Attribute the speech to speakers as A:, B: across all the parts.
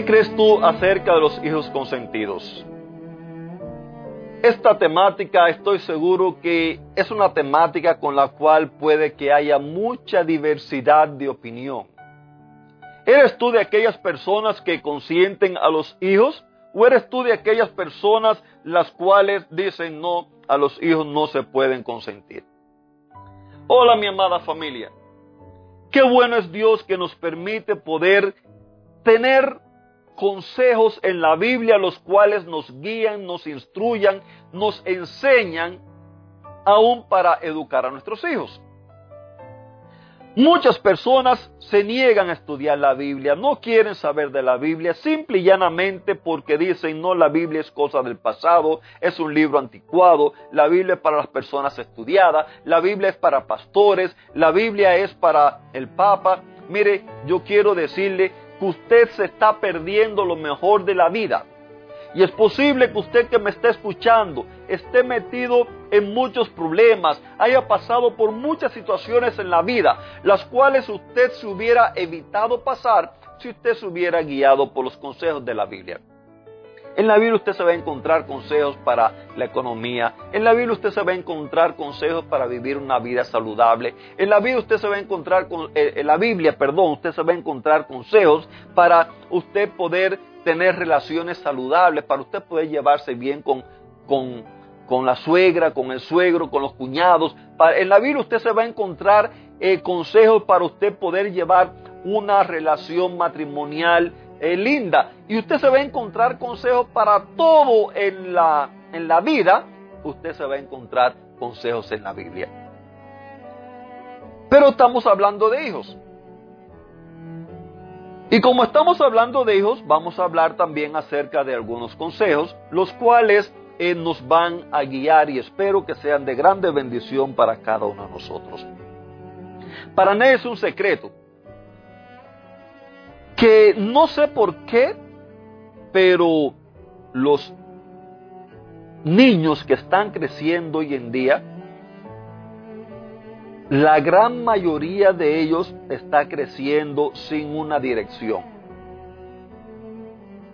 A: ¿Qué crees tú acerca de los hijos consentidos? Esta temática estoy seguro que es una temática con la cual puede que haya mucha diversidad de opinión. ¿Eres tú de aquellas personas que consienten a los hijos o eres tú de aquellas personas las cuales dicen no, a los hijos no se pueden consentir? Hola mi amada familia. Qué bueno es Dios que nos permite poder tener consejos en la Biblia los cuales nos guían, nos instruyan, nos enseñan aún para educar a nuestros hijos. Muchas personas se niegan a estudiar la Biblia, no quieren saber de la Biblia, simple y llanamente porque dicen, no, la Biblia es cosa del pasado, es un libro anticuado, la Biblia es para las personas estudiadas, la Biblia es para pastores, la Biblia es para el Papa. Mire, yo quiero decirle usted se está perdiendo lo mejor de la vida. Y es posible que usted que me esté escuchando esté metido en muchos problemas, haya pasado por muchas situaciones en la vida, las cuales usted se hubiera evitado pasar si usted se hubiera guiado por los consejos de la Biblia. En la Biblia usted se va a encontrar consejos para la economía. En la Biblia usted se va a encontrar consejos para vivir una vida saludable. En la Biblia usted se va a encontrar con, eh, la Biblia, perdón, usted se va a encontrar consejos para usted poder tener relaciones saludables, para usted poder llevarse bien con, con, con la suegra, con el suegro, con los cuñados. en la Biblia usted se va a encontrar eh, consejos para usted poder llevar una relación matrimonial linda. Y usted se va a encontrar consejos para todo en la, en la vida. Usted se va a encontrar consejos en la Biblia. Pero estamos hablando de hijos. Y como estamos hablando de hijos, vamos a hablar también acerca de algunos consejos, los cuales eh, nos van a guiar y espero que sean de grande bendición para cada uno de nosotros. Para nadie es un secreto que no sé por qué, pero los niños que están creciendo hoy en día, la gran mayoría de ellos está creciendo sin una dirección.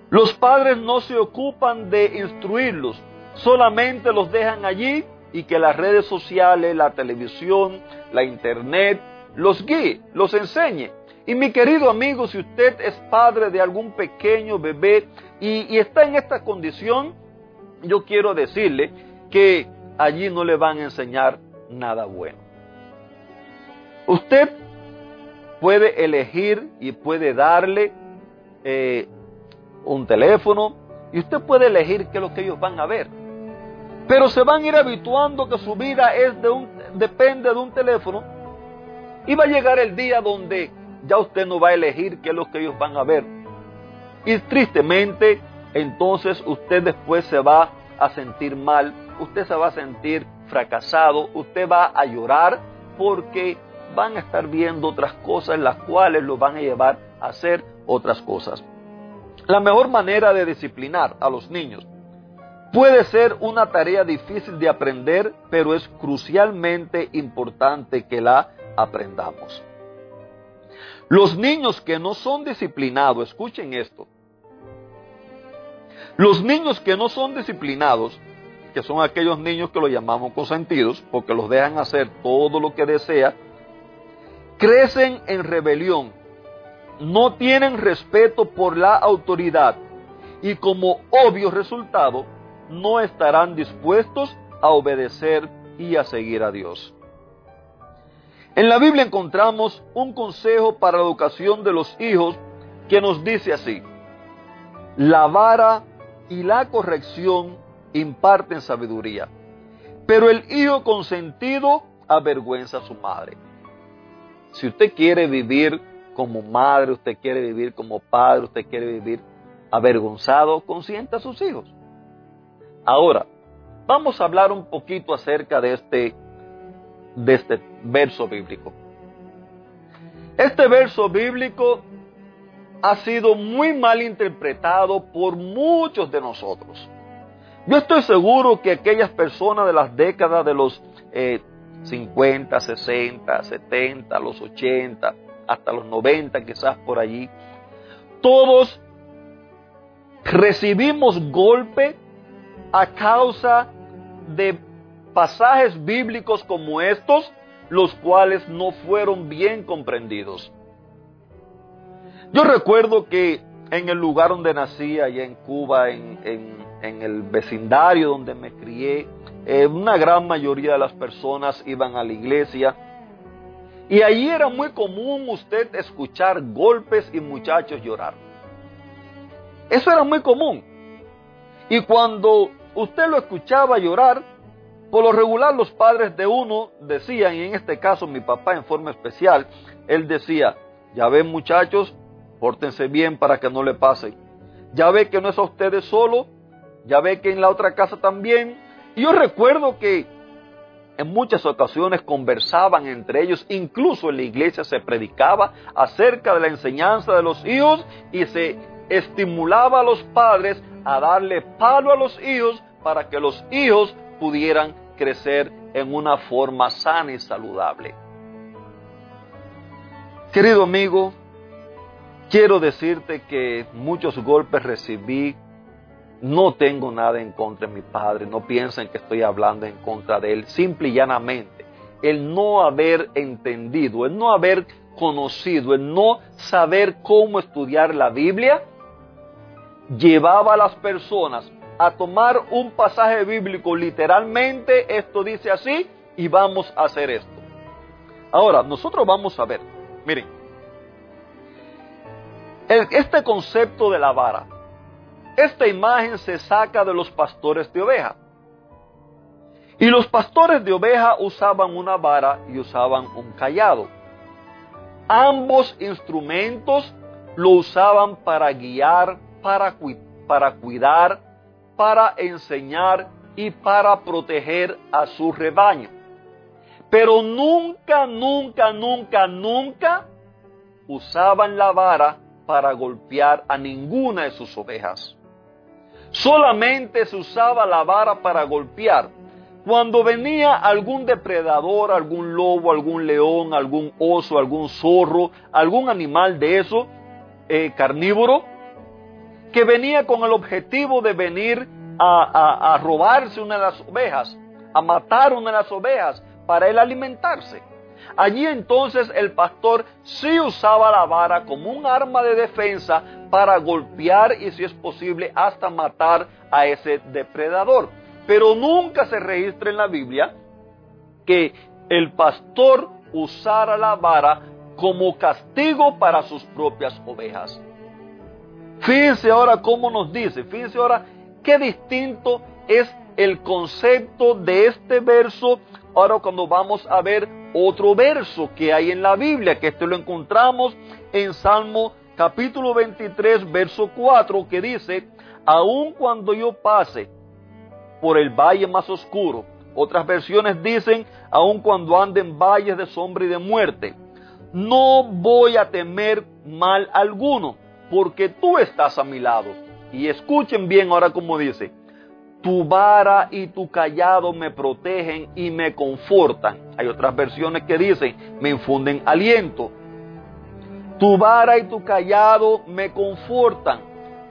A: Los padres no se ocupan de instruirlos, solamente los dejan allí y que las redes sociales, la televisión, la internet, los guíe, los enseñe. Y mi querido amigo, si usted es padre de algún pequeño bebé y, está en esta condición, yo quiero decirle que allí no le van a enseñar nada bueno. Usted puede elegir y puede darle eh, un teléfono y usted puede elegir qué es lo que ellos van a ver. Pero se van a ir habituando que su vida es de un, depende de un teléfono y va a llegar el día donde ya usted no va a elegir qué es lo que ellos van a ver. Y tristemente, entonces usted después se va a sentir mal, usted se va a sentir fracasado, usted va a llorar porque van a estar viendo otras cosas las cuales lo van a llevar a hacer otras cosas. La mejor manera de disciplinar a los niños puede ser una tarea difícil de aprender, pero es crucialmente importante que la aprendamos. Los niños que no son disciplinados, escuchen esto. Los niños que no son disciplinados, que son aquellos niños que lo llamamos consentidos, porque los dejan hacer todo lo que desea, crecen en rebelión, no tienen respeto por la autoridad y como obvio resultado no estarán dispuestos a obedecer y a seguir a Dios. En la Biblia encontramos un consejo para la educación de los hijos que nos dice así, la vara y la corrección imparten sabiduría, pero el hijo consentido avergüenza a su madre. Si usted quiere vivir como madre, usted quiere vivir como padre, usted quiere vivir avergonzado, consienta a sus hijos. Ahora, vamos a hablar un poquito acerca de este, de este verso bíblico. Este verso bíblico ha sido muy mal interpretado por muchos de nosotros. Yo estoy seguro que aquellas personas de las décadas de los 50, 60, 70, los 80, hasta los 90 quizás por allí, todos recibimos golpe a causa de pasajes bíblicos como estos, los cuales no fueron bien comprendidos. Yo recuerdo que en el lugar donde nací, allá en Cuba, en, el vecindario donde me crié, eh, una gran mayoría de las personas iban a la iglesia y allí era muy común usted escuchar golpes y muchachos llorar. Eso era muy común. Y cuando usted lo escuchaba llorar, por lo regular los padres de uno decían, y en este caso mi papá en forma especial, él decía, ya ven muchachos, pórtense bien para que no le pase. Ya ve que no es a ustedes solo, ya ve que en la otra casa también. Y yo recuerdo que en muchas ocasiones conversaban entre ellos, incluso en la iglesia se predicaba acerca de la enseñanza de los hijos y se estimulaba a los padres a darle palo a los hijos para que los hijos pudieran crecer en una forma sana y saludable. Querido amigo, quiero decirte que muchos golpes recibí no tengo nada en contra de mi padre, no piensen que estoy hablando en contra de él, simple y llanamente. El no haber entendido, el no haber conocido, el no saber cómo estudiar la Biblia, llevaba a las personas a tomar un pasaje bíblico literalmente, esto dice así, y vamos a hacer esto. Ahora, nosotros vamos a ver, miren, este concepto de la vara, esta imagen se saca de los pastores de oveja. Y los pastores de oveja usaban una vara y usaban un callado. Ambos instrumentos lo usaban para guiar, para, para cuidar, para enseñar y para proteger a su rebaño. Pero nunca, nunca, nunca, nunca usaban la vara para golpear a ninguna de sus ovejas. Solamente se usaba la vara para golpear. Cuando venía algún depredador, algún lobo, algún león, algún oso, algún zorro, algún animal de eso, eh, carnívoro, que venía con el objetivo de venir a, robarse una de las ovejas, a matar una de las ovejas para él alimentarse. Allí entonces el pastor sí usaba la vara como un arma de defensa para golpear y si es posible hasta matar a ese depredador. Pero nunca se registra en la Biblia que el pastor usara la vara como castigo para sus propias ovejas. Fíjense ahora cómo nos dice, fíjense ahora qué distinto es el concepto de este verso. Ahora cuando vamos a ver otro verso que hay en la Biblia, que esto lo encontramos en Salmo capítulo 23, verso 4, que dice, aun cuando yo pase por el valle más oscuro, otras versiones dicen, aun cuando ande en valles de sombra y de muerte, no voy a temer mal alguno, porque tú estás a mi lado. Y escuchen bien ahora como dice, tu vara y tu callado me protegen y me confortan. Hay otras versiones que dicen, me infunden aliento. Tu vara y tu callado me confortan.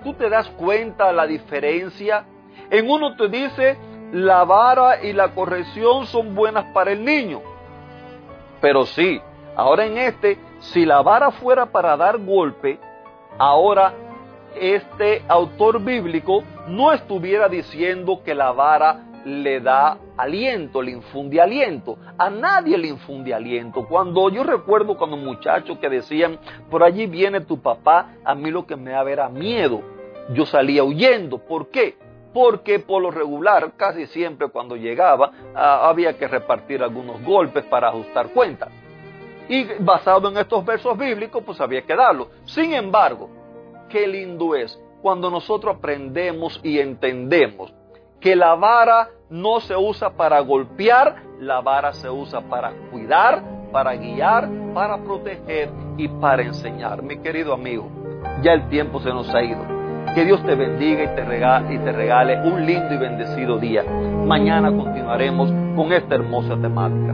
A: ¿Tú te das cuenta la diferencia? En uno te dice, la vara y la corrección son buenas para el niño. Pero sí, ahora en este, si la vara fuera para dar golpe, ahora este autor bíblico no estuviera diciendo que la vara le da aliento, le infunde aliento. A nadie le infunde aliento. Cuando yo recuerdo cuando muchachos que decían, por allí viene tu papá, a mí lo que me da era miedo. Yo salía huyendo. ¿Por qué? Porque por lo regular, casi siempre cuando llegaba, ah, había que repartir algunos golpes para ajustar cuentas. Y basado en estos versos bíblicos, pues había que darlo. Sin embargo, qué lindo es cuando nosotros aprendemos y entendemos que la vara no se usa para golpear, la vara se usa para cuidar, para guiar, para proteger y para enseñar. Mi querido amigo, ya el tiempo se nos ha ido. Que Dios te bendiga y te, regale, y te regale un lindo y bendecido día. Mañana continuaremos con esta hermosa temática.